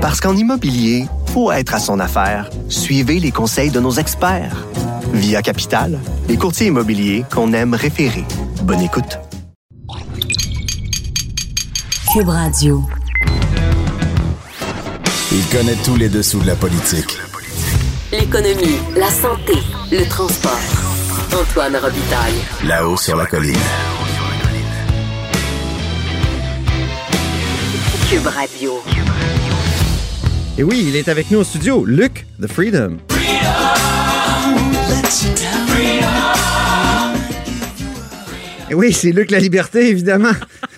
Parce qu'en immobilier, faut être à son affaire. Suivez les conseils de nos experts. Via Capital, les courtiers immobiliers qu'on aime référer. Bonne écoute. Cube Radio. Il connaît tous les dessous de la politique. L'économie, la santé, le transport. Antoine Robitaille. Là-haut sur la colline. Cube Radio. Et oui, il est avec nous au studio, Luc, The Freedom. Et oui, c'est Luc La Liberté, évidemment.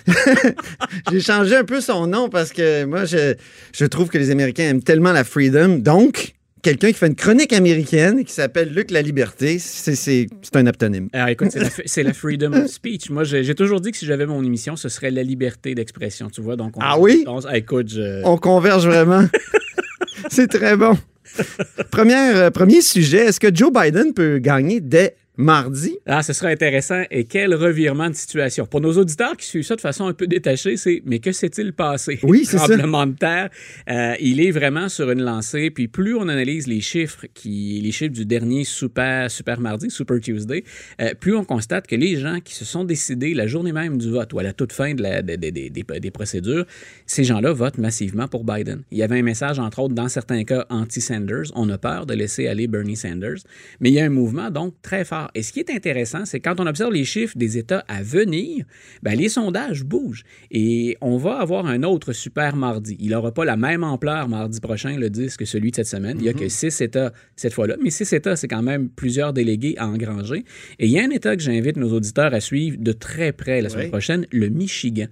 J'ai changé un peu son nom parce que moi, je, je trouve que les Américains aiment tellement la freedom. Donc, quelqu'un qui fait une chronique américaine qui s'appelle Luc La Liberté, c'est- un aptonyme. Alors écoute, c'est la, freedom of speech. Moi, j'ai j'ai toujours dit que si j'avais mon émission, ce serait la liberté d'expression, tu vois. Donc, on- Ah oui? on- ah, écoute, je... On converge vraiment. c'est très bon. Première, euh, premier sujet, est-ce que Joe Biden peut gagner dès mardi? Ah, ce serait intéressant. Et quel revirement de situation. Pour nos auditeurs qui suivent ça de façon un peu détachée, c'est mais que s'est-il passé? Oui, c'est ça. Tremblement de terre. Euh, il est vraiment sur une lancée. Puis plus on analyse les chiffres, qui, les chiffres du dernier super, super mardi, Super Tuesday, euh, plus on constate que les gens qui se sont décidés la journée même du vote ou à la toute fin de la- de- de- de- des procédures, ces gens-là votent massivement pour Biden. Il y avait un message, entre autres, dans certains cas, anti-Sanders. On a peur de laisser aller Bernie Sanders. Mais il y a un mouvement, donc, très fort. Et ce qui est intéressant, c'est quand on observe les chiffres des États à venir, ben, les sondages bougent. Et on va avoir un autre super mardi. Il n'aura pas la même ampleur mardi prochain, le 10, que celui de cette semaine. Il n'y a que six États cette fois-là. Mais six États, c'est quand même plusieurs délégués à engranger. Et il y a un État que j'invite nos auditeurs à suivre de très près la semaine Oui. prochaine, le Michigan.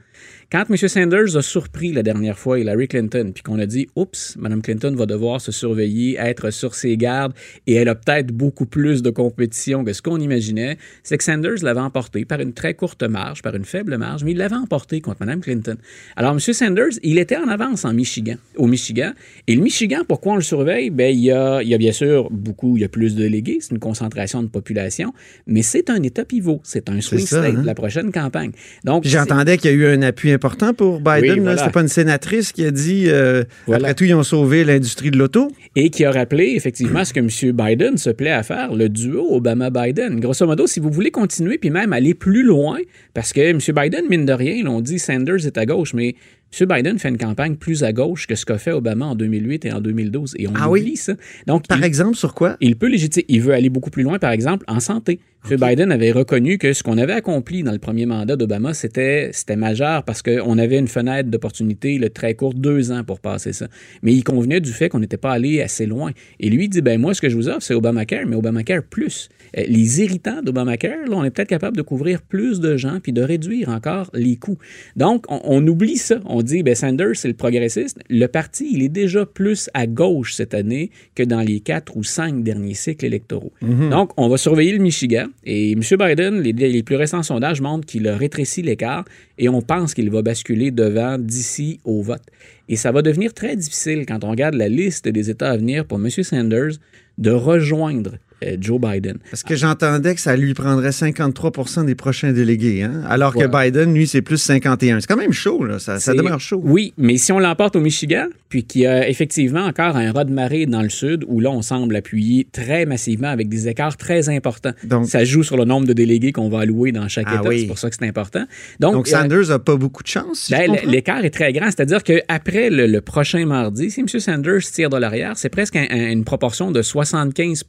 Quand M. Sanders a surpris la dernière fois Hillary Clinton, puis qu'on a dit, oups, Mme Clinton va devoir se surveiller, être sur ses gardes, et elle a peut-être beaucoup plus de compétition que ce qu'on imaginait, c'est que Sanders l'avait emporté par une très courte marge, par une faible marge, mais il l'avait emporté contre Mme Clinton. Alors, M. Sanders, il était en avance en Michigan, au Michigan. Et le Michigan, pourquoi on le surveille? Ben, il y a, il y a bien sûr beaucoup, il y a plus de délégués, c'est une concentration de population, mais c'est un État pivot, c'est un swing state hein? de la prochaine campagne. Donc, J'entendais qu'il y a eu un appui important pour Biden. Oui, là. voilà. C'était pas une sénatrice qui a dit euh, Voilà. après tout, ils ont sauvé l'industrie de l'auto. et qui a rappelé effectivement ce que M. Biden se plaît à faire, le duo Obama-Biden. Grosso modo, si vous voulez continuer puis même aller plus loin, parce que M. Biden, mine de rien, l'on dit Sanders est à gauche, mais M. Biden fait une campagne plus à gauche que ce qu'a fait Obama en 2008 et en 2012. Et on Ah oublie oui? ça. Donc, Par il- exemple, sur quoi? il peut légitimer. Il veut aller beaucoup plus loin, par exemple, en santé. M. Biden avait reconnu que ce qu'on avait accompli dans le premier mandat d'Obama, c'était, c'était majeur parce qu'on avait une fenêtre d'opportunité le très courte, deux ans pour passer ça. Mais il convenait du fait qu'on n'était pas allé assez loin. Et lui dit, ben moi, ce que je vous offre, c'est Obamacare, mais Obamacare plus. Euh, Les irritants d'Obamacare, là, on est peut-être capable de couvrir plus de gens puis de réduire encore les coûts. Donc, on, on oublie ça. On dit, ben Sanders, c'est le progressiste. Le parti, il est déjà plus à gauche cette année que dans les quatre ou cinq derniers cycles électoraux. Donc, on va surveiller le Michigan. Et M. Biden, les, les plus récents sondages montrent qu'il a rétréci l'écart et on pense qu'il va basculer devant d'ici au vote. Et ça va devenir très difficile quand on regarde la liste des États à venir pour M. Sanders de rejoindre Joe Biden. Parce que j'entendais que ça lui prendrait 53% des prochains délégués, hein? alors que Biden, lui, c'est plus 51. C'est quand même chaud, là. Ça, demeure chaud. Oui, mais si on l'emporte au Michigan, puis qu'il y a effectivement encore un ras de marée dans le sud, où là, on semble appuyer très massivement avec des écarts très importants. Donc- ça joue sur le nombre de délégués qu'on va allouer dans chaque Ah État. oui. C'est pour ça que c'est important. Donc, Donc, euh, Sanders n'a pas beaucoup de chance, si ben. L'écart est très grand. C'est-à-dire qu'après le, le prochain mardi, si M. Sanders tire de l'arrière, c'est presque un- un- une proportion de 75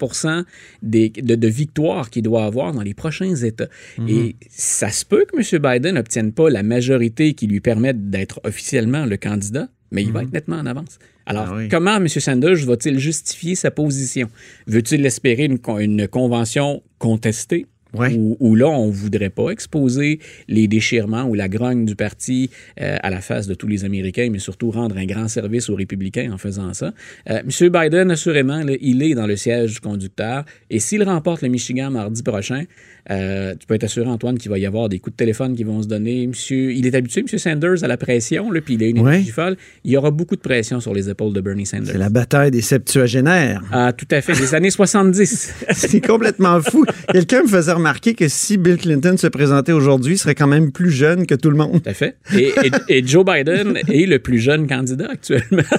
des, de, de victoires qu'il doit avoir dans les prochains États. Mhm. Et ça se peut que M. Biden n'obtienne pas la majorité qui lui permette d'être officiellement le candidat, mais il va être nettement en avance. Alors, Mhm. Ah oui. comment M. Sanders va-t-il justifier sa position? Veut-il espérer une, une convention contestée? Ouais. Où, où là, on ne voudrait pas exposer les déchirements ou la grogne du parti euh, à la face de tous les Américains, mais surtout rendre un grand service aux républicains en faisant ça. Euh, M. Biden, assurément, là, il est dans le siège du conducteur. Et s'il remporte le Michigan mardi prochain, euh, tu peux être assuré, Antoine, qu'il va y avoir des coups de téléphone qui vont se donner. Monsieur, il est habitué, M. Sanders, à la pression, là, puis il a une Ouais. énergie folle. Il y aura beaucoup de pression sur les épaules de Bernie Sanders. C'est la bataille des septuagénaires. Ah, tout à fait, des années 70. C'est complètement fou. Quelqu'un me faisait remarqué que si Bill Clinton se présentait aujourd'hui, il serait quand même plus jeune que tout le monde. Tout à fait. Et, et- et Joe Biden est le plus jeune candidat actuellement.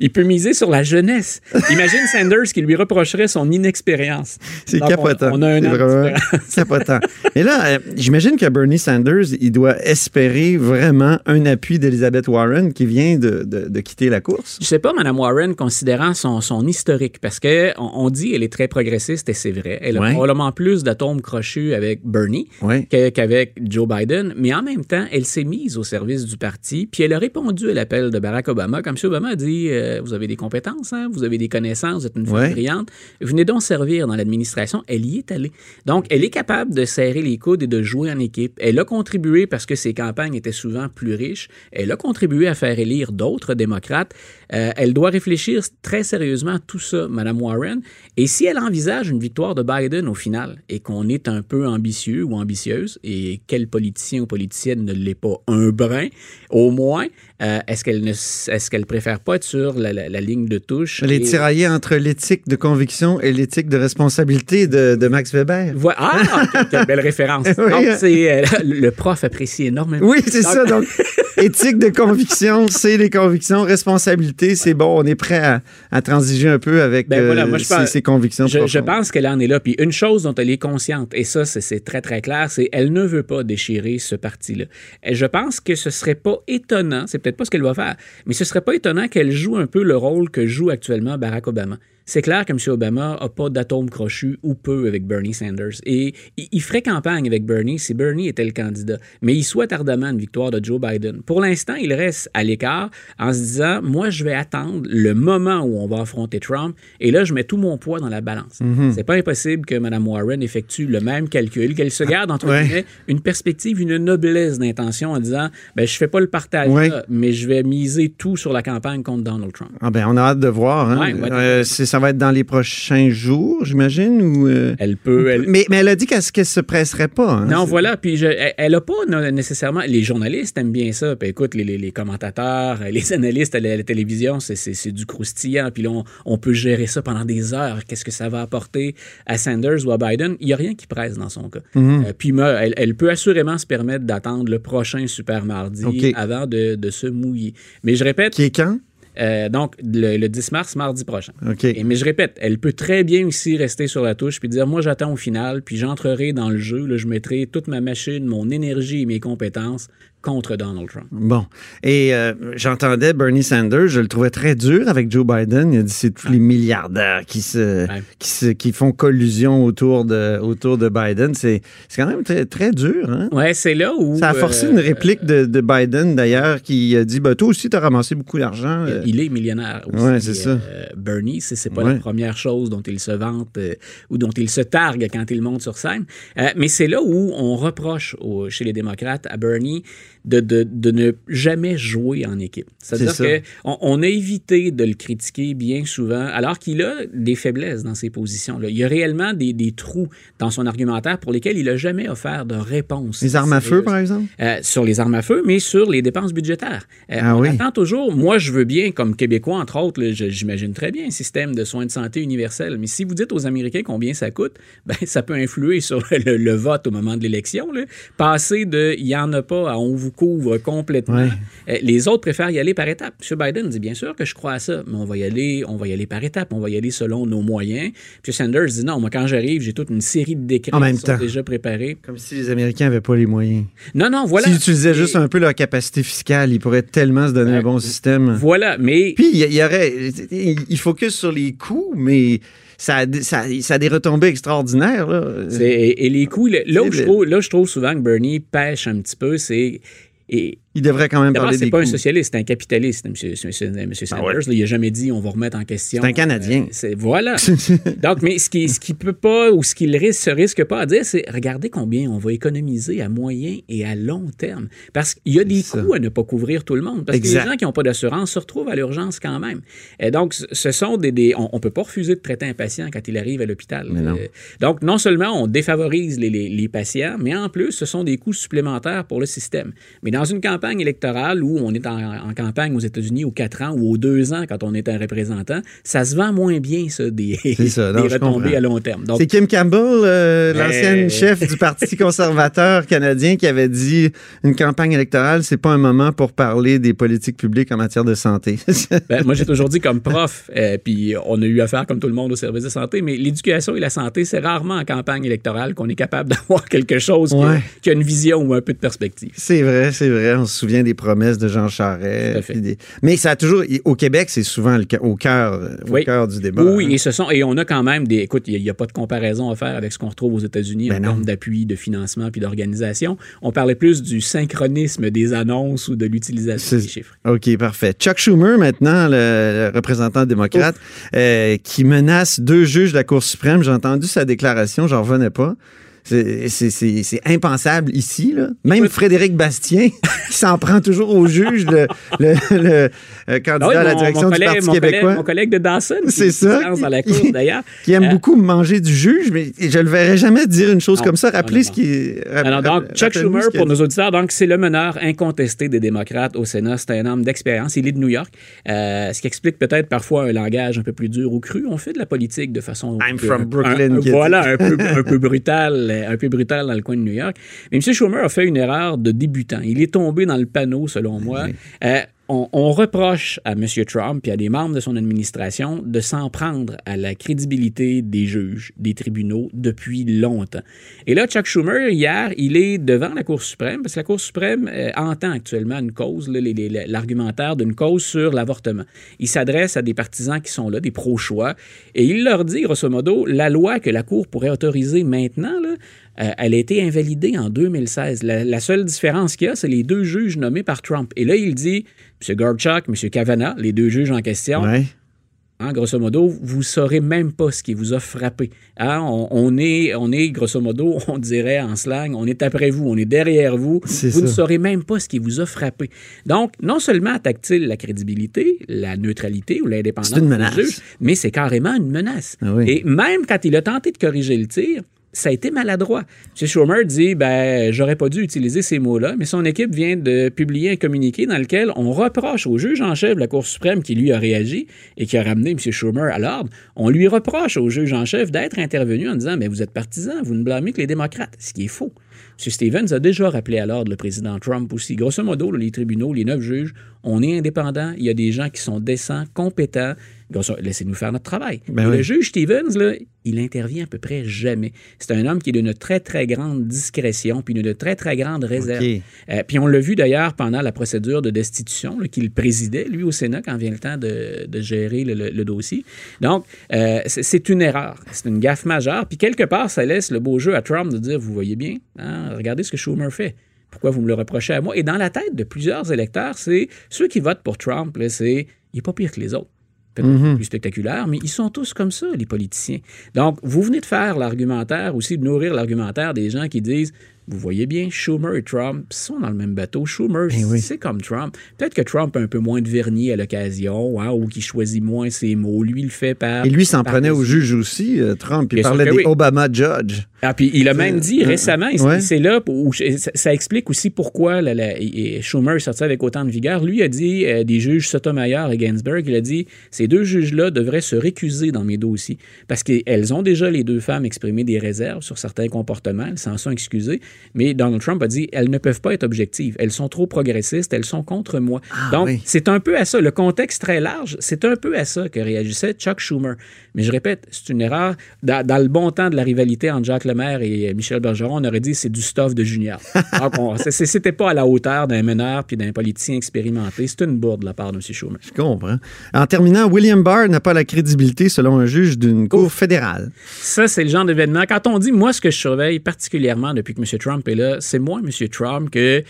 Il peut miser sur la jeunesse. Imagine Sanders qui lui reprocherait son inexpérience. C'est capotant. On, on a un an capotant. Et là, euh, j'imagine que Bernie Sanders, il doit espérer vraiment un appui d'Elizabeth Warren qui vient de, de- de quitter la course. Je sais pas, Mme Warren, considérant son, son historique, parce que on, on dit elle est très progressiste et c'est vrai. Elle a Ouais. Probablement plus d'atomes crochus avec Bernie qu'avec Joe Biden, mais en même temps, elle s'est mise au service du parti, puis elle a répondu à l'appel de Barack Obama. Comme M. Obama a dit, euh, vous avez des compétences, hein, vous avez des connaissances, vous êtes une femme brillante, venez donc servir dans l'administration. Elle y est allée. Donc, elle est capable de serrer les coudes et de jouer en équipe. Elle a contribué parce que ses campagnes étaient souvent plus riches. Elle a contribué à faire élire d'autres démocrates. Euh, elle doit réfléchir très sérieusement à tout ça, Mme Warren. Et si elle envisage une victoire de Biden au final et qu'on est un peu ambitieux ou ambitieuse, et quel politicien ou politicienne ne l'est pas? Un brin, au moins, euh, est-ce qu'elle ne est-ce qu'elle préfère pas être sur la, la- la ligne de touche? Elle est et- tiraillée entre l'éthique de conviction et l'éthique de responsabilité de, de Max Weber. Voi- Ah, quelle- quelle belle référence. Oui. Donc, euh, le prof apprécie énormément. Oui, c'est Donc- ça. Donc, éthique de conviction, c'est les convictions. Responsabilité, c'est bon, on est prêt à, à transiger un peu avec Ben voilà, moi, je ses, pense- ses convictions. Je, pense qu'elle en est là. Puis une chose dont elle est consciente, et ça, c'est- très, très clair, c'est elle ne veut pas déchirer ce parti-là. Et je pense que ce serait pas étonnant, c'est peut-être pas ce qu'elle va faire, mais ce serait pas étonnant qu'elle joue un peu le rôle que joue actuellement Barack Obama. C'est clair que M. Obama n'a pas d'atome crochu ou peu avec Bernie Sanders. Et il, ferait campagne avec Bernie si Bernie était le candidat. Mais il souhaite ardemment une victoire de Joe Biden. Pour l'instant, il reste à l'écart en se disant Moi, je vais attendre le moment où on va affronter Trump. Et là, je mets tout mon poids dans la balance. Mhm. C'est pas impossible que Mme Warren effectue le même calcul, qu'elle se garde, entre Ouais. guillemets, une perspective, une noblesse d'intention en disant ben, Je fais pas le partage, Ouais. là, mais je vais miser tout sur la campagne contre Donald Trump. Ah ben, on a hâte de voir. hein. Ouais. Euh, c'est- ça va être dans les prochains jours, j'imagine. Ou, euh, Elle peut. Elle, mais, mais elle a dit qu'elle ne se presserait pas. hein. Non, voilà. Puis je- elle- elle a pas non, nécessairement. Les journalistes aiment bien ça. Puis écoute, les, les- les commentateurs, les analystes à la, télévision, c'est- du croustillant. Puis là, on, on peut gérer ça pendant des heures. Qu'est-ce que ça va apporter à Sanders ou à Biden? Il n'y a rien qui presse dans son cas. Mhm. Euh, puis elle, elle peut assurément se permettre d'attendre le prochain super mardi avant de, de se mouiller. Mais je répète, Qui est quand? Euh, donc le, le 10 mars, mardi prochain. OK. Et- mais je répète, elle peut très bien aussi rester sur la touche puis dire moi j'attends au final, puis j'entrerai dans le jeu, là, je mettrai toute ma machine, mon énergie et mes compétences contre Donald Trump. Bon. Et euh, j'entendais Bernie Sanders, je le trouvais très dur avec Joe Biden. Il a dit c'est tous les milliardaires qui se, Ouais. qui se qui font collusion autour de autour de Biden. C'est quand même très très dur. Hein? Ouais, c'est là où Ça a forcé euh, une réplique de, de Biden d'ailleurs qui a dit bah, toi aussi tu as ramassé beaucoup d'argent. Euh, Il est millionnaire aussi. Ouais, c'est ça. euh, Bernie, c'est c'est pas Ouais. la première chose dont il se vante euh, ou dont il se targue quand il monte sur scène. Euh, mais c'est là où on reproche au- chez les démocrates à Bernie de, de- de ne jamais jouer en équipe. C'est-à-dire qu'on on a évité de le critiquer bien souvent, alors qu'il a des faiblesses dans ses positions-là. Il y a réellement des, des trous dans son argumentaire pour lesquels il n'a jamais offert de réponse. les armes à feu par exemple? Euh, sur les armes à feu, mais sur les dépenses budgétaires. Euh, Ah on oui. attend toujours, moi je veux bien, comme Québécois entre autres, là, j'imagine très bien un système de soins de santé universel, mais si vous dites aux Américains combien ça coûte, ben, ça peut influer sur le, le vote au moment de l'élection. là. Passer de il n'y en a pas à on vous couvre complètement. Ouais. Euh, les autres préfèrent y aller par étapes. M. Biden dit bien sûr que je crois à ça, mais on va y aller, on va y aller par étapes, on va y aller selon nos moyens. Puis Sanders dit non, moi quand j'arrive, j'ai toute une série de décrets En même qui sont temps. déjà préparés. Comme si les Américains n'avaient pas les moyens. Non, non, voilà. S'ils utilisaient Et- juste un peu leur capacité fiscale, ils pourraient tellement se donner un bon système. Voilà, mais Puis, il y, il y aurait. Il focus sur les coûts, mais ça a, des- ça, ça a des retombées extraordinaires. Là. Et, et les coups, là où, je trouve, là où je trouve souvent que Bernie pêche un petit peu, c'est. Et, Il devrait quand même parler c'est des pas un socialiste, c'est un capitaliste, M. Sanders. ouais. là, il a jamais dit on va remettre en question. C'est un Canadien. Euh, c'est- voilà. Donc, mais ce qui, ce qui peut pas ou ce qu'il risque, se risque pas à dire, c'est regardez combien on va économiser à moyen et à long terme. Parce qu'il y a des C'est coûts à ne pas couvrir tout le monde. Parce que les gens qui n'ont pas d'assurance se retrouvent à l'urgence quand même. Et donc, ce- sont des. des- on, on peut pas refuser de traiter un patient quand il arrive à l'hôpital. Euh, donc, non seulement on défavorise les, les- les patients, mais en plus, ce sont des coûts supplémentaires pour le système. Mais dans une campagne campagne électorale où on est en, en campagne aux États-Unis aux quatre ans ou aux deux ans quand on est un représentant, ça se vend moins bien, ça, des, C'est ça, non, des je retombées à long terme. C'est Kim Campbell, euh, l'ancienne chef du Parti conservateur canadien, qui avait dit une campagne électorale, c'est pas un moment pour parler des politiques publiques en matière de santé. Ben, moi, j'ai toujours dit comme prof, euh, puis on a eu affaire comme tout le monde au service de santé, mais l'éducation et la santé, c'est rarement en campagne électorale qu'on est capable d'avoir quelque chose qui- a une vision ou un peu de perspective. c'est vrai, c'est vrai. On se souvient des promesses de Jean Charest. Des- Mais ça a toujours, au Québec, c'est souvent le au cœur, Oui. du débat. Oui, hein. et ce sont et on a quand même des. Écoute, il n'y a, pas de comparaison à faire avec ce qu'on retrouve aux États-Unis Ben en termes d'appui, de financement puis d'organisation. On parlait plus du synchronisme des annonces ou de l'utilisation des chiffres. OK, parfait. Chuck Schumer, maintenant, le, le représentant démocrate, euh, qui menace deux juges de la Cour suprême. J'ai entendu sa déclaration, j'en revenais pas. C'est- impensable ici. Là. Même Frédéric Bastien, qui s'en prend toujours au juge, le, le- le, euh, candidat Ah à la direction du Parti mon collègue- québécois, Mon collègue de Dawson, qui- C'est qui ça. lance dans la Qui- cour d'ailleurs. qui aime Euh, beaucoup manger du juge, mais je le verrai jamais dire une chose Non, comme ça. Rappelez non, ce qui Alors, donc, Chuck Schumer, pour nos auditeurs, donc, c'est le meneur incontesté des démocrates au Sénat. C'est un homme d'expérience. Il est de New York. Euh, ce qui explique peut-être parfois un langage un peu plus dur ou cru. On fait de la politique de façon. I'm from Brooklyn, un- qui voilà, un peu, un peu brutal, un peu brutal dans le coin de New York. Mais M. Schumer a fait une erreur de débutant. Il est tombé dans le panneau, selon moi. Euh, on, reproche à M. Trump et à des membres de son administration de s'en prendre à la crédibilité des juges, des tribunaux depuis longtemps. Et là, Chuck Schumer, hier, il est devant la Cour suprême, parce que la Cour suprême euh, entend actuellement une cause, l'argumentaire d'une cause sur l'avortement. Il s'adresse à des partisans qui sont là, des pro-choix, et il leur dit, grosso modo, la loi que la Cour pourrait autoriser maintenant, euh, elle a été invalidée en 2016. La, la seule différence qu'il y a, c'est les deux juges nommés par Trump. Et là, il dit, M. Gorchak, M. Kavanaugh, les deux juges en question, Ouais. Hein, grosso modo, vous saurez même pas ce qui vous a frappé. Hein, on, on est, on est, grosso modo, on dirait en slang, on est après vous, on est derrière vous. Vous ne saurez même pas ce qui vous a frappé. Donc, non seulement attaque-t-il la crédibilité, la neutralité ou l'indépendance menace. juges, mais c'est carrément une menace. Ah oui. Et même quand il a tenté de corriger le tir, ça a été maladroit. M. Schumer dit ben j'aurais pas dû utiliser ces mots-là, mais son équipe vient de publier un communiqué dans lequel on reproche au juge en chef de la Cour suprême qui lui a réagi et qui a ramené M. Schumer à l'ordre, on lui reproche au juge en chef d'être intervenu en disant mais vous êtes partisan, vous ne blâmez que les démocrates, ce qui est faux. M. Stevens a déjà rappelé à l'ordre le président Trump aussi. Grosso modo, les tribunaux, les neuf juges, on est indépendants. Il y a des gens qui sont décents, compétents. Grosso- Laissez-nous faire notre travail. Ben oui. Le juge Stevens, là, il intervient à peu près jamais. C'est un homme qui est d'une très, très grande discrétion, puis d'une très, très grande réserve. Euh, puis on l'a vu d'ailleurs pendant la procédure de destitution qu'il présidait, lui, au Sénat, quand vient le temps de, de gérer le, le- le dossier. Donc, euh, c'est c'est une erreur. C'est une gaffe majeure. Puis quelque part, ça laisse le beau jeu à Trump de dire, vous voyez bien, hein, regardez ce que Schumer fait. Pourquoi vous me le reprochez à moi? Et dans la tête de plusieurs électeurs, c'est ceux qui votent pour Trump, c'est il n'est pas pire que les autres. Peut-être Mhm. plus spectaculaire, mais ils sont tous comme ça, les politiciens. Donc, vous venez de faire l'argumentaire, aussi de nourrir l'argumentaire des gens qui disent vous voyez bien, Schumer et Trump sont dans le même bateau. Schumer, Eh oui. c'est comme Trump. Peut-être que Trump a un peu moins de vernis à l'occasion, hein, ou qu'il choisit moins ses mots. Lui, il le fait par. Et lui s'en prenait au juge aussi, euh, Trump. Il Bien parlait des oui. Obama Judge. Ah, puis il a même dit Euh, récemment, ouais. c'est là où ça, ça explique aussi pourquoi la- la- et Schumer est sorti avec autant de vigueur. Lui a dit, euh, des juges Sotomayor et Ginsburg, il a dit, ces deux juges-là devraient se récuser dans mes dossiers parce qu'elles ont déjà, les deux femmes, exprimé des réserves sur certains comportements, elles s'en sont excusées, mais Donald Trump a dit, elles ne peuvent pas être objectives, elles sont trop progressistes, elles sont contre moi. Donc, oui. c'est un peu à ça, le contexte très large, c'est un peu à ça que réagissait Chuck Schumer. Mais je répète, c'est une erreur. Dans, dans le bon temps de la rivalité entre Jacques Lemaire et euh, Michel Bergeron, on aurait dit c'est du stuff de junior. Donc, c'était pas à la hauteur d'un meneur puis d'un politicien expérimenté. C'est une bourde de la part de M. Schumer. Je comprends. En terminant, William Barr n'a pas la crédibilité, selon un juge d'une cour fédérale. Ça, c'est le genre d'événement. Quand on dit, moi, ce que je surveille particulièrement depuis que M. Trump est là, c'est moi, M. Trump, que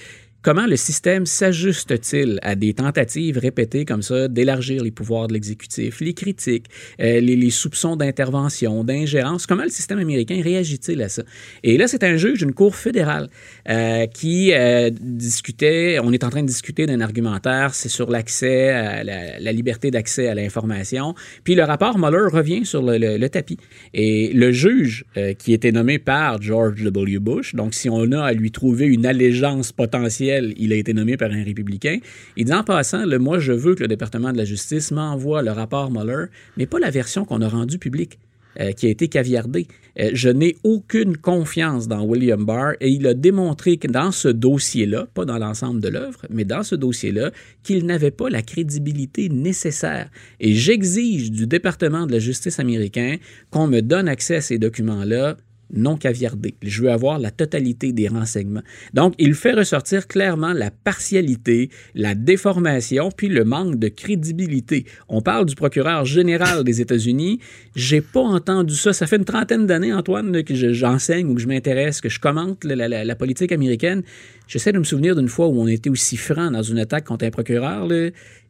comment le système s'ajuste-t-il à des tentatives répétées comme ça d'élargir les pouvoirs de l'exécutif, les critiques, euh, les, soupçons d'intervention, d'ingérence? Comment le système américain réagit-il à ça? Et là, c'est un juge d'une cour fédérale euh, qui euh, discutait, on est en train de discuter d'un argumentaire, c'est sur l'accès, à la, liberté d'accès à l'information. Puis le rapport Mueller revient sur le, le- tapis. Et le juge qui était nommé par George W. Bush, donc si on a à lui trouver une allégeance potentielle il a été nommé par un républicain. Il dit en passant, le, moi, je veux que le département de la justice m'envoie le rapport Mueller, mais pas la version qu'on a rendue publique. Euh, qui a été caviardé. Euh, je n'ai aucune confiance dans William Barr et il a démontré que dans ce dossier-là, pas dans l'ensemble de l'œuvre, mais dans ce dossier-là, qu'il n'avait pas la crédibilité nécessaire. Et j'exige du département de la justice américain qu'on me donne accès à ces documents-là non caviardé. Je veux avoir la totalité des renseignements. Donc, il fait ressortir clairement la partialité, la déformation, puis le manque de crédibilité. On parle du procureur général des États-Unis. J'ai pas entendu ça. Ça fait une trentaine d'années, Antoine, que j'enseigne ou que je m'intéresse, que je commente la, politique américaine. J'essaie de me souvenir d'une fois où on était aussi franc dans une attaque contre un procureur.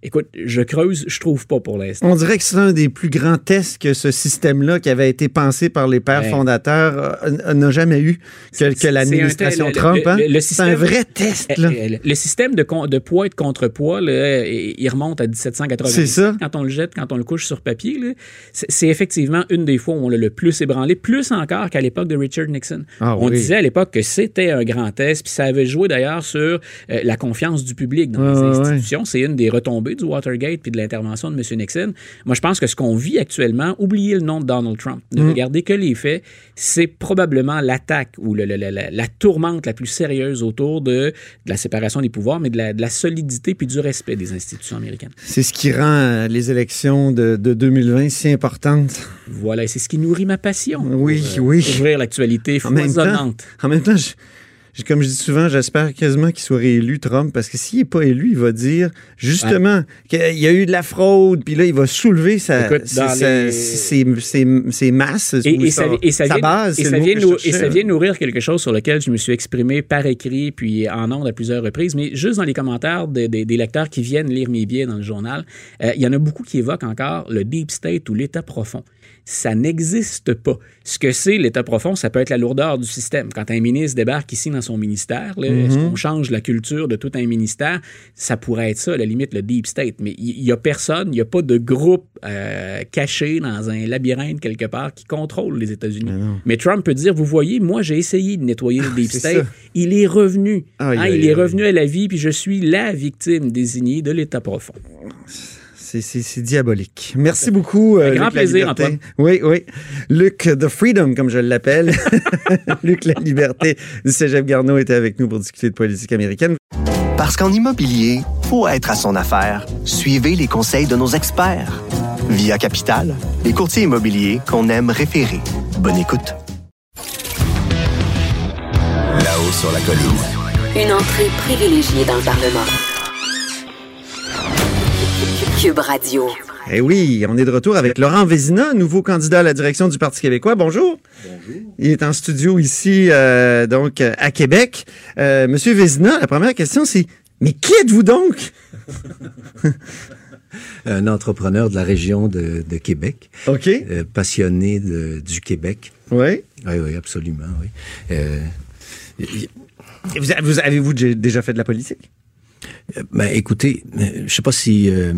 Écoute, je creuse, je trouve pas pour l'instant. On dirait que c'est un des plus grands tests que ce système-là, qui avait été pensé par les pères fondateurs, euh, n'a jamais eu que, l'administration Trump. Hein? C'est un vrai test. Là. Le système de, de poids et de contrepoids, là, il remonte à 1780. C'est ça. Quand on le jette, quand on le couche sur papier, c'est effectivement une des fois où on l'a le plus ébranlé, plus encore qu'à l'époque de Richard Nixon. Ah on disait à l'époque que c'était un grand test, puis ça avait joué d'ailleurs sur euh, la confiance du public dans les institutions. C'est une des retombées du Watergate puis de l'intervention de M. Nixon. Moi, je pense que ce qu'on vit actuellement, oubliez le nom de Donald Trump, ne mm. regardez que les faits, c'est probablement l'attaque ou la, tourmente la plus sérieuse autour de, la séparation des pouvoirs, mais de la, solidité puis du respect des institutions américaines. C'est ce qui rend euh, les élections de, 2020 si importantes. Voilà, et c'est ce qui nourrit ma passion. Oui, pour, oui. Ouvrir l'actualité foisonnante. En même temps, je comme je dis souvent, j'espère quasiment qu'il soit réélu, Trump, parce que s'il n'est pas élu, il va dire justement qu'il y a eu de la fraude, puis là, il va soulever sa, ses, masses, et, sa, base. Et ça, vient et ça vient nourrir quelque chose sur lequel je me suis exprimé par écrit, puis en ondes à plusieurs reprises, mais juste dans les commentaires des lecteurs qui viennent lire mes billets dans le journal, euh, il y en a beaucoup qui évoquent encore le deep state ou l'état profond ça n'existe pas. Ce que c'est l'état profond, ça peut être la lourdeur du système. Quand un ministre débarque ici dans son ministère, est-ce mhm. qu'on change la culture de tout un ministère? Ça pourrait être ça, à la limite, le deep state. Mais il n'y a personne, il n'y a pas de groupe euh, caché dans un labyrinthe quelque part qui contrôle les États-Unis. Mais, Trump peut dire, vous voyez, moi j'ai essayé de nettoyer le ah, deep state. Il est revenu. Hein, il est revenu à la vie, puis je suis la victime désignée de l'état profond. C'est diabolique. Merci beaucoup. Un euh, grand plaisir, Antoine. Oui, oui. Luc The Freedom, comme je l'appelle. Luc La Liberté du Cégep Garneau était avec nous pour discuter de politique américaine. Parce qu'en immobilier, pour être à son affaire, suivez les conseils de nos experts. Via Capital, les courtiers immobiliers qu'on aime référer. Bonne écoute. Là-haut sur la colline. Une entrée privilégiée dans le Parlement. Cube Radio. Eh oui, on est de retour avec Laurent Vézina, nouveau candidat à la direction du Parti québécois. Bonjour. Bonjour. Il est en studio ici, euh, donc, à Québec. Euh, Monsieur Vézina, la première question, c'est Mais qui êtes-vous donc? Un entrepreneur de la région de, Québec. OK. Euh, passionné du Québec. Oui. Oui, oui, absolument, oui. vous avez-vous déjà fait de la politique? Ben, écoutez, euh, je sais pas si euh,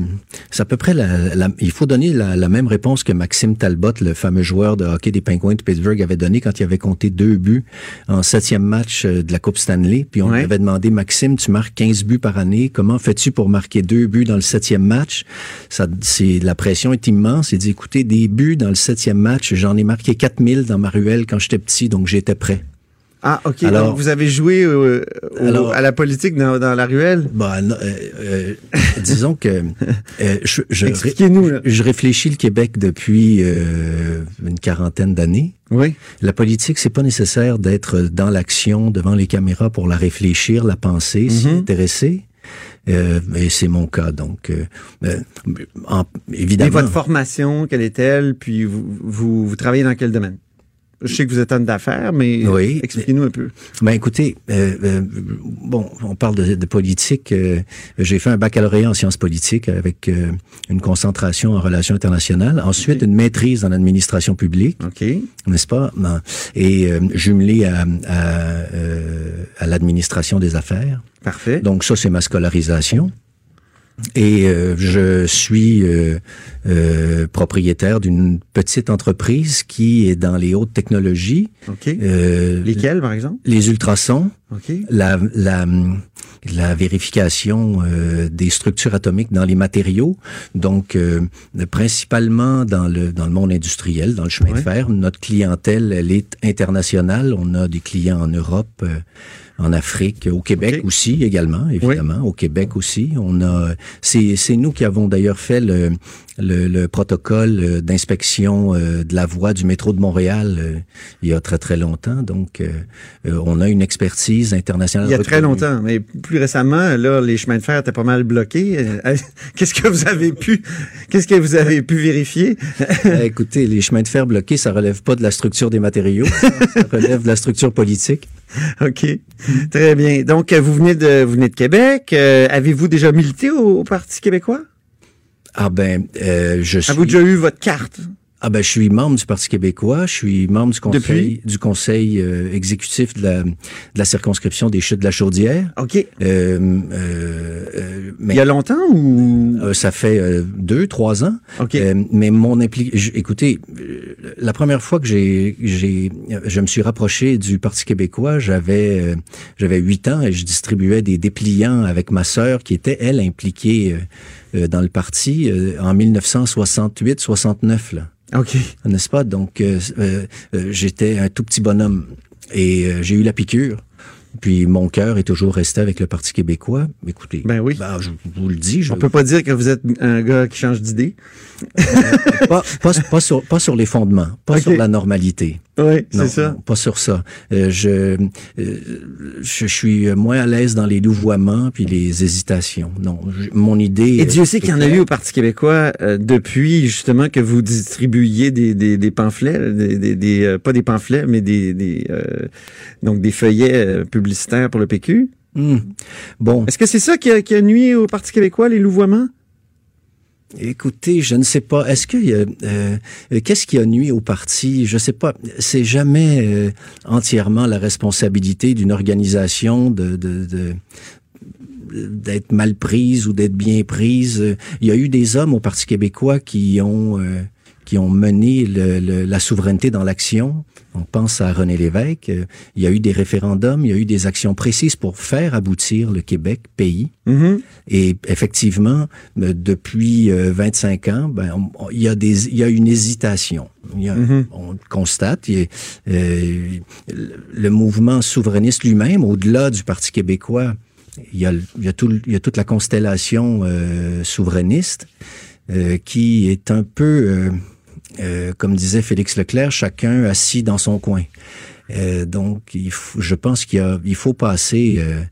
c'est à peu près la, il faut donner la, même réponse que Maxime Talbot, le fameux joueur de hockey des Penguins de Pittsburgh, avait donné quand il avait compté deux buts en septième match euh, de la Coupe Stanley. Puis on lui avait demandé, Maxime, tu marques 15 buts par année, comment fais-tu pour marquer deux buts dans le septième match? Ça, c'est la pression est immense. Il dit, écoutez, des buts dans le septième match, j'en ai marqué 4000 dans ma ruelle quand j'étais petit, donc j'étais prêt. Ah, OK. Alors, Donc, vous avez joué euh, à la politique dans, la ruelle? Bah, euh, euh, disons que je, je, Expliquez-nous, je réfléchis le Québec depuis une quarantaine d'années. Oui. La politique, c'est pas nécessaire d'être dans l'action, devant les caméras pour la réfléchir, la penser, s'y mhm. intéresser. et c'est mon cas, donc évidemment. Et votre formation, quelle est-elle? Puis vous, vous, vous travaillez dans quel domaine? Je sais que vous êtes homme d'affaires, mais oui. expliquez-nous un peu. Ben écoutez, euh, euh, bon, on parle de, de politique. Euh, j'ai fait un baccalauréat en sciences politiques avec une concentration en relations internationales. Ensuite, une maîtrise en administration publique. OK. N'est-ce pas? Ben, et jumelé à, à, à l'administration des affaires. Parfait. Donc ça, c'est ma scolarisation. Et euh, je suis euh, euh, propriétaire d'une petite entreprise qui est dans les hautes technologies. OK. Euh, Lesquels, par exemple? Les ultrasons, OK. la, la, la vérification euh, des structures atomiques dans les matériaux, donc euh, principalement dans le, dans le monde industriel, dans le chemin Ouais. de fer. Notre clientèle, elle est internationale. On a des clients en Europe, en Afrique, au Québec aussi également, évidemment, au Québec aussi. On a, c'est, c'est nous qui avons d'ailleurs fait le, le, le protocole euh, d'inspection euh, de la voie du métro de Montréal euh, il y a très très longtemps. Donc, on a une expertise internationale. Il y a très longtemps, mais plus récemment, là, les chemins de fer étaient pas mal bloqués. Qu'est-ce que vous avez pu, qu'est-ce que vous avez pu vérifier? Euh, Écoutez, les chemins de fer bloqués, ça relève pas de la structure des matériaux, ça relève de la structure politique. OK. Très bien. Donc, vous venez de, vous venez de Québec. Euh, Avez-vous déjà milité au, au Parti québécois? Ah ben, euh, je suis. Avez-vous déjà eu votre carte? Ah ben, je suis membre du Parti québécois, je suis membre du conseil, Depuis? du conseil euh, exécutif de la, de la circonscription des Chutes de la Chaudière. OK. Euh, euh, euh, mais Il y a longtemps ou? euh, ça fait deux, trois ans. OK. Mais mon implication, écoutez, la première fois que j'ai, j'ai, je me suis rapproché du Parti québécois, j'avais, j'avais huit ans et je distribuais des dépliants avec ma sœur qui était elle impliquée dans le parti en 1968-69 là, OK. n'est-ce pas Donc euh, euh, euh, j'étais un tout petit bonhomme et euh, j'ai eu la piqûre. Puis mon cœur est toujours resté avec le Parti québécois. Écoutez, Ben oui. ben, je vous le dis, je, On peut pas dire que vous êtes un gars qui change d'idée. pas, pas, pas sur, pas sur les fondements, pas sur la normalité. Oui, c'est ça. non, pas sur ça. Euh, je, euh, je suis moins à l'aise dans les louvoiements puis les hésitations. Non, je- mon idée. Et Dieu sait qu'il y en a eu au Parti québécois euh, depuis justement que vous distribuiez des, des, des pamphlets, des, des, des, euh, pas des pamphlets, mais des, des euh, donc des feuillets euh, publicitaires pour le PQ. Hmm. Bon, Est-ce que c'est ça qui a, qui a nuit au Parti québécois, les louvoiements? Écoutez, je ne sais pas. Est-ce que euh, qu'est-ce qui a nuit au parti? Je sais pas. C'est jamais euh, entièrement la responsabilité d'une organisation de. de, de d'être mal prise ou d'être bien prise. Il y a eu des hommes au Parti québécois qui ont euh, qui ont mené le- le- la souveraineté dans l'action. On pense à René Lévesque. Euh, Il y a eu des référendums, il y a eu des actions précises pour faire aboutir le Québec pays. Mhm. Et effectivement, euh, depuis euh, 25 ans, ben, on- on- il y a des, il y a une hésitation. Il y a-. On le constate. il euh, le- mouvement souverainiste lui-même, au-delà du Parti québécois, il y a, le- il y a, tout, le- il y a toute la constellation euh, souverainiste euh, qui est un peu, euh, comme disait Félix Leclerc, chacun assis dans son coin. Euh, donc, il faut- je pense qu'il faut passer euh,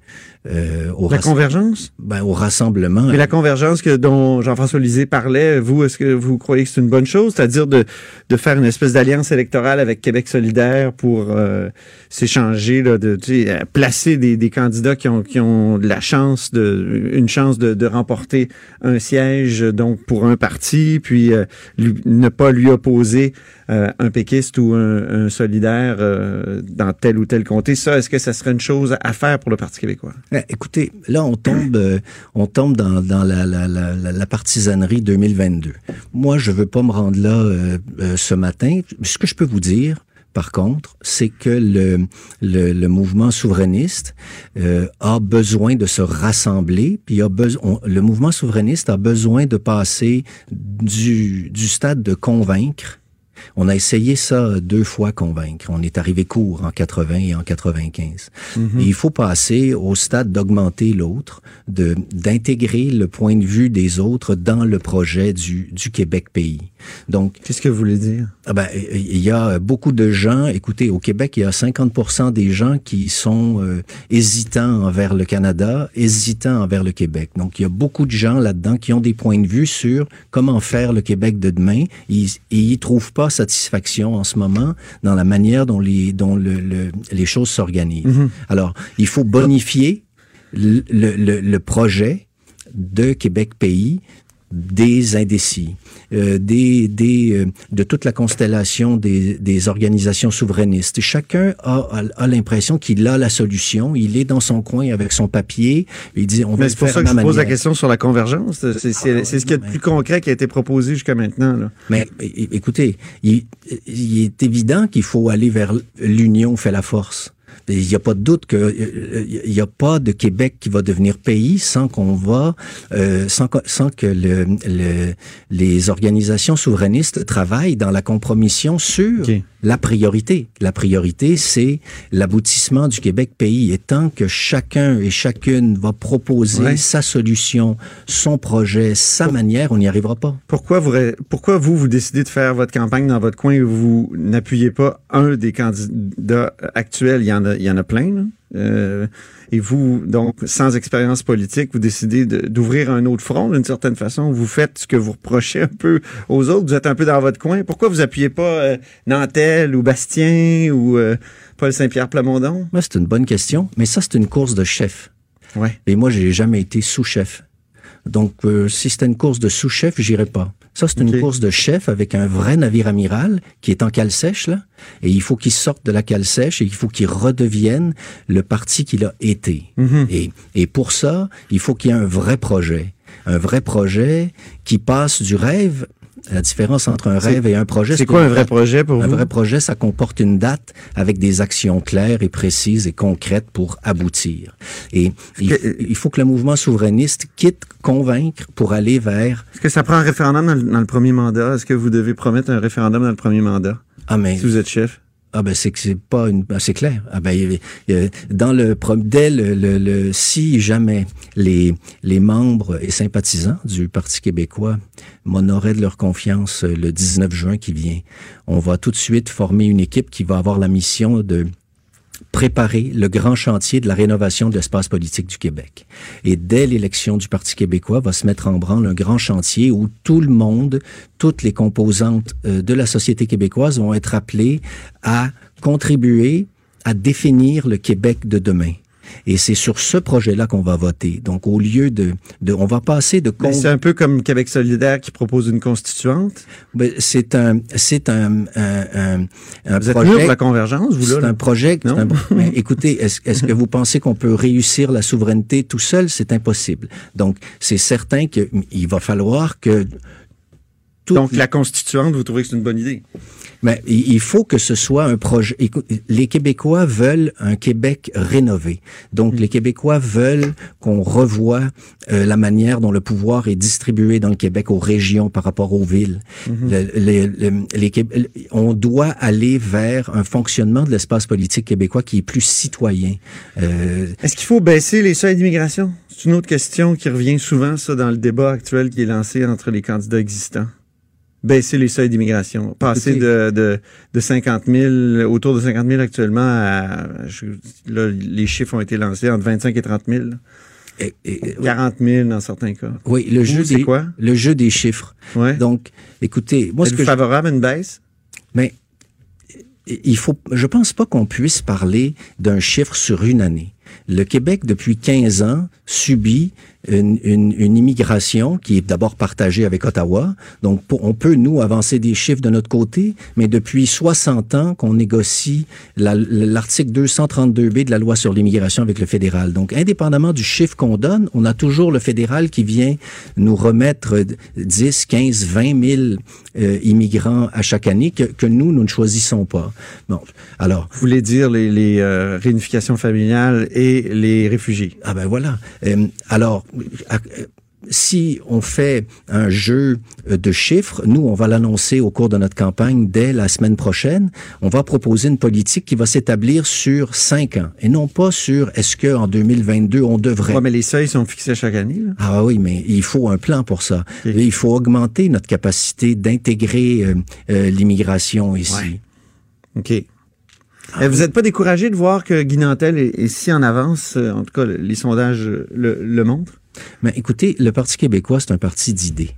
euh, au, La convergence? ben, au rassemblement. Mais la convergence que dont Jean-François Lisée parlait, vous, est-ce que vous croyez que c'est une bonne chose? C'est-à-dire de, de faire une espèce d'alliance électorale avec Québec solidaire pour euh, s'échanger, là, de tu sais, placer des, des candidats qui ont, qui ont de la chance, de, une chance de, de remporter un siège donc pour un parti, puis euh, lui- ne pas lui opposer euh, un péquiste ou un, un solidaire euh, dans tel ou tel comté. Ça, est-ce que ça serait une chose à faire pour le Parti québécois? Écoutez, là, on tombe, euh, on tombe dans, dans la, la, la, la- partisanerie 2022. Moi, je veux pas me rendre là euh, euh, ce matin. Ce que je peux vous dire, par contre, c'est que le, le, le mouvement souverainiste euh, a besoin de se rassembler, puis a le mouvement souverainiste a besoin de passer du, du stade de convaincre on a essayé ça deux fois convaincre. On est arrivé court en 80 et en 95. Et il faut passer au stade d'augmenter l'autre, de d'intégrer le point de vue des autres dans le projet du, du Québec pays. Donc, Qu'est-ce que vous voulez dire? ah ben, il y a beaucoup de gens, écoutez, au Québec, il y a 50% des gens qui sont euh, hésitants envers le Canada, hésitants envers le Québec. Donc, il y a beaucoup de gens là-dedans qui ont des points de vue sur comment faire le Québec de demain. Ils, et ils trouvent pas satisfaction en ce moment dans la manière dont les, dont le, le- les choses s'organisent. Alors, il faut bonifier le- le projet de Québec pays des indécis, euh, des, des, euh, de toute la constellation des, des organisations souverainistes. Chacun a, a, a l'impression qu'il a la solution. Il est dans son coin avec son papier. Il dit on va le c'est pour faire ça que je pose la question sur la convergence. C'est ce qu'il y a de plus concret qui a été proposé jusqu'à maintenant. Là. Mais écoutez, il, il est évident qu'il faut aller vers l'union fait la force. Il n'y a pas de doute qu'il n'y a pas de Québec qui va devenir pays sans qu'on va, euh, sans, que- les organisations souverainistes travaillent dans la compromission sur. La priorité. La priorité, c'est l'aboutissement du Québec pays. Et tant que chacun et chacune va proposer Ouais. sa solution, son projet, sa manière, on n'y arrivera pas. Pourquoi vous, pourquoi vous, vous décidez de faire votre campagne dans votre coin et vous n'appuyez pas un des candidats actuels? Il y en a, il y en a plein. là. Euh, et vous, donc, sans expérience politique, vous décidez de- d'ouvrir un autre front d'une certaine façon. Vous faites ce que vous reprochez un peu aux autres. Vous êtes un peu dans votre coin. Pourquoi vous appuyez pas euh, Nantel ou Bastien ou euh, Paul Saint-Pierre Plamondon? Moi, c'est une bonne question, mais ça, c'est une course de chef. Ouais. Et moi, j'ai jamais été sous-chef. Donc, euh, si c'était une course de sous-chef, j'irais pas. Ça, c'est une course de chef avec un vrai navire amiral qui est en cale sèche, là. Et il faut qu'il sorte de la cale sèche et il faut qu'il redevienne le parti qu'il a été. Mhm. et, et pour ça, il faut qu'il y ait un vrai projet. Un vrai projet qui passe du rêve. La différence entre un rêve et un projet, C'est quoi un vrai projet pour Un vous? vrai projet, ça comporte une date avec des actions claires et précises et concrètes pour aboutir. Et il, faut que le mouvement souverainiste quitte convaincre pour aller vers Est-ce que ça prend un référendum dans le, dans le premier mandat? Est-ce que vous devez promettre un référendum dans le premier mandat? Ah mais si vous êtes chef? Ah ben c'est que c'est pas une ben, c'est clair. Ah ben dans le dès le, le, le- si jamais les les membres et sympathisants du Parti québécois m'honoraient de leur confiance euh, le 19 juin qui vient on va tout de suite former une équipe qui va avoir la mission de préparer le grand chantier de la rénovation de l'espace politique du Québec. Et dès l'élection du Parti québécois, va se mettre en branle un grand chantier où tout le monde, toutes les composantes euh, de la société québécoise vont être appelées à contribuer à définir le Québec de demain. Et c'est sur ce projet-là qu'on va voter. Donc, au lieu de, de on va passer de con- c'est un peu comme Québec solidaire qui propose une constituante? C'est un, c'est un, un, un, un Vous êtes projet. mieux pour la convergence, vous, là? C'est un projet. Non? un- mais écoutez, est-ce est-ce que vous pensez qu'on peut réussir la souveraineté tout seul? C'est impossible. Donc, c'est certain qu'il va falloir que tout- Donc, la constituante, vous trouvez que c'est une bonne idée? mais il faut que ce soit un projet. Les Québécois veulent un Québec rénové. Donc, les Québécois veulent qu'on revoie euh, la manière dont le pouvoir est distribué dans le Québec aux régions par rapport aux villes. Le- le- le- les Qué- on doit aller vers un fonctionnement de l'espace politique québécois qui est plus citoyen. Euh, Est-ce qu'il faut baisser les seuils d'immigration? C'est une autre question qui revient souvent, ça, dans le débat actuel qui est lancé entre les candidats existants. Baisser les seuils d'immigration. Passer de, de, de 50 000, autour de 50 000 actuellement à, je- là, les chiffres ont été lancés entre 25 et 30 000. et- et- 40 000 dans certains cas. oui, le jeu c'est des quoi? le jeu des chiffres. Ouais. Donc, écoutez, moi ce que je- favorable à une baisse? Mais il faut, je pense pas qu'on puisse parler d'un chiffre sur une année. Le Québec, depuis 15 ans, subit une, une, une immigration qui est d'abord partagée avec Ottawa. Donc, pour- on peut, nous, avancer des chiffres de notre côté, mais depuis 60 ans qu'on négocie la- l'article 232B de la loi sur l'immigration avec le fédéral. Donc, indépendamment du chiffre qu'on donne, on a toujours le fédéral qui vient nous remettre 10, 15, 20 000 euh, immigrants à chaque année que, que nous, nous ne choisissons pas. Bon, alors, Vous voulez dire les, les euh, réunifications familiales et les réfugiés? Ah ben voilà. Euh, alors, si on fait un jeu euh, de chiffres, nous, on va l'annoncer au cours de notre campagne dès la semaine prochaine. On va proposer une politique qui va s'établir sur cinq ans et non pas sur est-ce que en 2022 on devrait. Ouais, mais les seuils sont fixés chaque année. Là. Ah oui, mais il faut un plan pour ça. Il faut augmenter notre capacité d'intégrer euh, euh, l'immigration ici. Ouais. OK. Euh, vous n'êtes pas découragé de voir que Guy Nantel est, si en avance, euh, en tout cas, le- les sondages euh, le, le montrent? Mais écoutez, le Parti québécois, c'est un parti d'idées.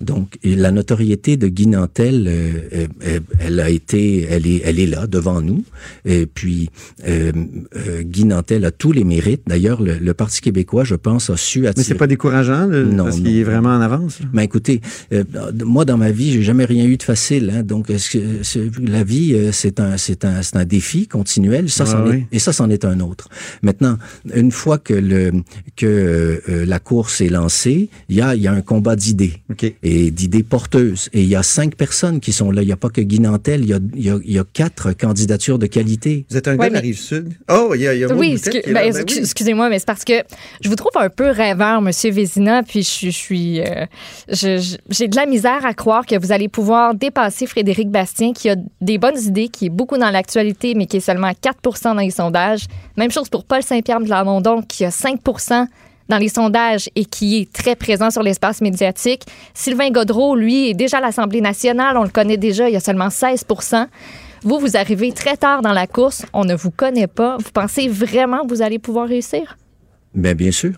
Donc, et la notoriété de Guy Nantel, euh, euh, elle a été, elle est, elle est là devant nous. Et puis, euh, euh, Guy Nantel a tous les mérites. D'ailleurs, le, le Parti québécois, je pense, a su attirer. Mais c'est pas décourageant Non, parce qu'il est vraiment en avance. là. Ben écoutez, euh, moi dans ma vie, j'ai jamais rien eu de facile. Hein, donc la vie, euh, c'est un, c'est un, c'est un défi continuel. Ça, est- et ça, c'en est un autre. Maintenant, une fois que le que euh, euh, la course est lancée, il y a, il y a un combat d'idées Et d'idées porteuses. Et il y a cinq personnes qui sont là. Il n'y a pas que Guy Nantel. Il y a, il y a, il y a quatre candidatures de qualité. Vous êtes un Ouais, gars de la mais- Rive-Sud. Oh, il y a, il y a Oui, ben, Ben oui. excusez-moi, mais c'est parce que je vous trouve un peu rêveur, Monsieur Vézina, puis je, suis- je suis, euh, j'ai de la misère à croire que vous allez pouvoir dépasser Frédéric Bastien, qui a des bonnes idées, qui est beaucoup dans l'actualité, mais qui est seulement à 4 dans les sondages. Même chose pour Paul Saint-Pierre de Lamondon, qui a 5 dans les sondages et qui est très présent sur l'espace médiatique. Sylvain Godreau, lui, est déjà à l'Assemblée nationale, on le connaît déjà, il y a seulement 16 Vous, vous arrivez très tard dans la course, on ne vous connaît pas. Vous pensez vraiment que vous allez pouvoir réussir? Ben bien sûr.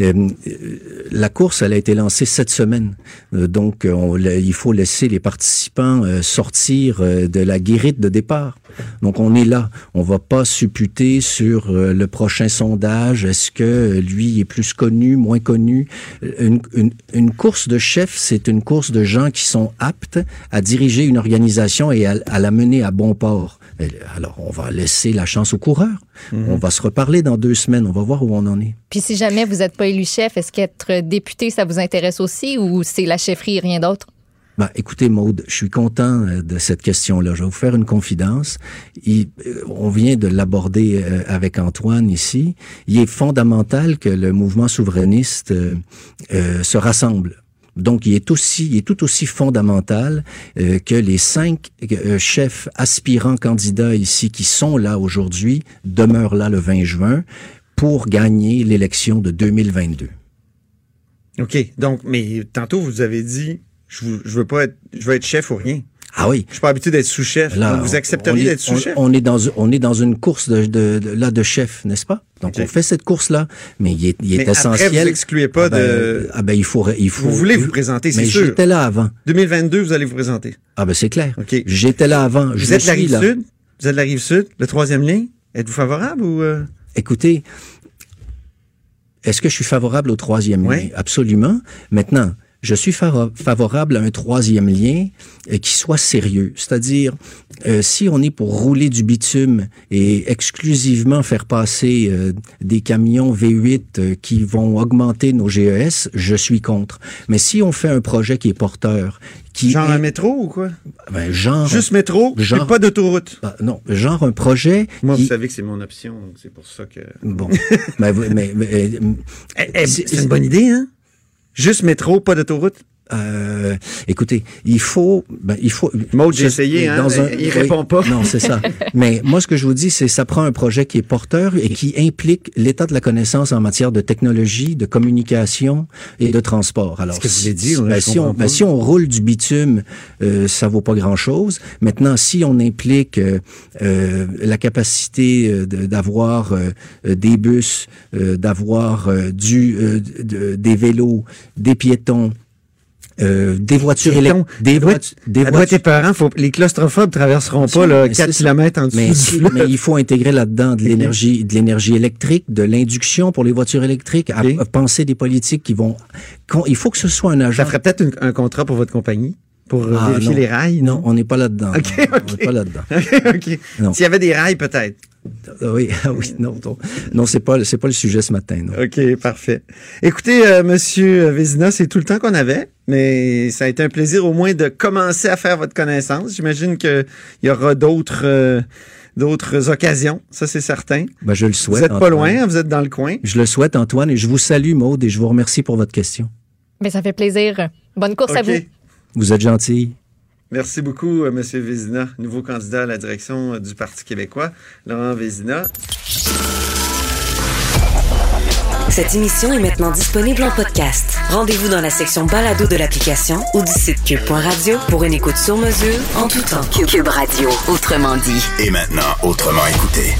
Euh, euh, la course, elle a été lancée cette semaine, Euh, donc on, il faut laisser les participants sortir de la guérite de départ. Donc on est là. On va pas supputer sur le prochain sondage. Est-ce que lui est plus connu, moins connu? Une, une, une course de chef, c'est une course de gens qui sont aptes à diriger une organisation et à, à la mener à bon port. Alors on va laisser la chance aux coureurs. On va se reparler dans deux semaines. On va voir où on en est. Puis si jamais vous n'êtes pas élu chef, est-ce qu'être député, ça vous intéresse aussi ou c'est la chefferie et rien d'autre? Ben, écoutez, Maude, je suis content euh, de cette question-là. Je vais vous faire une confidence. Euh, on vient de l'aborder euh, avec Antoine ici. Il est fondamental que le mouvement souverainiste se rassemble. Donc, il est aussi, il est tout aussi fondamental que les cinq chefs aspirants candidats ici qui sont là aujourd'hui demeurent là le 20 juin pour gagner l'élection de 2022. OK. Donc, mais tantôt, vous avez dit, je, veux- je veux pas être, je veux être chef ou rien. Ah oui, Je suis pas habitué d'être sous-chef. Vous accepteriez d'être sous-chef? On, on est dans on est dans une course de, de, de- là de chef, n'est-ce pas? Donc on fait cette course là, mais il est, il est Mais après, essentiel. vous excluez pas ah ben, de- Ah ben il faut il faut. Vous voulez vous présenter, c'est Mais sûr. j'étais là avant. 2022, vous allez vous présenter. Ah ben c'est clair. OK. J'étais là avant. Vous je êtes la suis rive là. sud? Vous êtes la rive sud, le troisième ligne? Êtes-vous favorable ou. euh? Écoutez, est-ce que je suis favorable au troisième? Oui. lien? Absolument. Maintenant, je suis favorable à un troisième lien euh, qui soit sérieux. C'est-à-dire, euh, si on est pour rouler du bitume et exclusivement faire passer euh, des camions V8 euh, qui vont augmenter nos GES, je suis contre. Mais si on fait un projet qui est porteur, qui Genre est- un métro ou quoi? ben, genre, Juste métro, genre- pas d'autoroute. Ah, non, genre un projet. Moi, qui- vous savez que c'est mon option, donc c'est pour ça que. Bon, mais, vous- mais, mais, Eh, eh, c'est une bonne idée, hein? Juste métro, pas d'autoroute? Euh, écoutez, il faut, ben, il faut. Maud, j'ai essayé, hein, dans un- il répond pas. Non, c'est ça. Mais moi, ce que je vous dis, c'est ça prend un projet qui est porteur et qui implique l'état de la connaissance en matière de technologie, de communication et de transport. Alors, Ce que vous dire, ben, si, on, ben, si on roule du bitume, euh, ça vaut pas grand-chose. Maintenant, si on implique euh, euh, la capacité euh, d'avoir euh, des bus, euh, d'avoir du euh, de- des vélos, des piétons, euh, des voitures électriques, des, doit voit- des être voitures. Faut, les claustrophobes traverseront pas là, Mais 4 c'est ça. km en dessous Mais, si- mais il faut intégrer là-dedans de l'énergie, de l'énergie électrique, de l'induction pour les voitures électriques, à, penser des politiques qui vont. qu'on- il faut que ce soit un agent. Ça ferait peut-être un contrat pour votre compagnie, pour Ah, vérifier non. les rails, Non, on n'est pas là-dedans. On n'est pas là-dedans. OK. Non. S'il y avait des rails, peut-être. Ah Oui, ah oui, non, non, non, c'est pas, c'est pas le sujet ce matin. Non. OK, parfait. Écoutez, euh, Monsieur Vézina, c'est tout le temps qu'on avait, mais ça a été un plaisir au moins de commencer à faire votre connaissance. J'imagine qu'il y aura d'autres euh, d'autres occasions, ça c'est certain. Ben, je le Vous souhaite. n'êtes pas Antoine. loin, hein, vous êtes dans le coin. Je le souhaite, Antoine, et je vous salue, Maude, et je vous remercie pour votre question. Mais ça fait plaisir. Bonne course à vous. Vous êtes gentil. Merci beaucoup, euh, Monsieur Vézina, nouveau candidat à la direction euh, du Parti québécois. Laurent Vézina. Cette émission est maintenant disponible en podcast. Rendez-vous dans la section balado de l'application ou du site cube.radio pour une écoute sur mesure en tout temps. Cube Radio, autrement dit. Et maintenant, autrement écouté.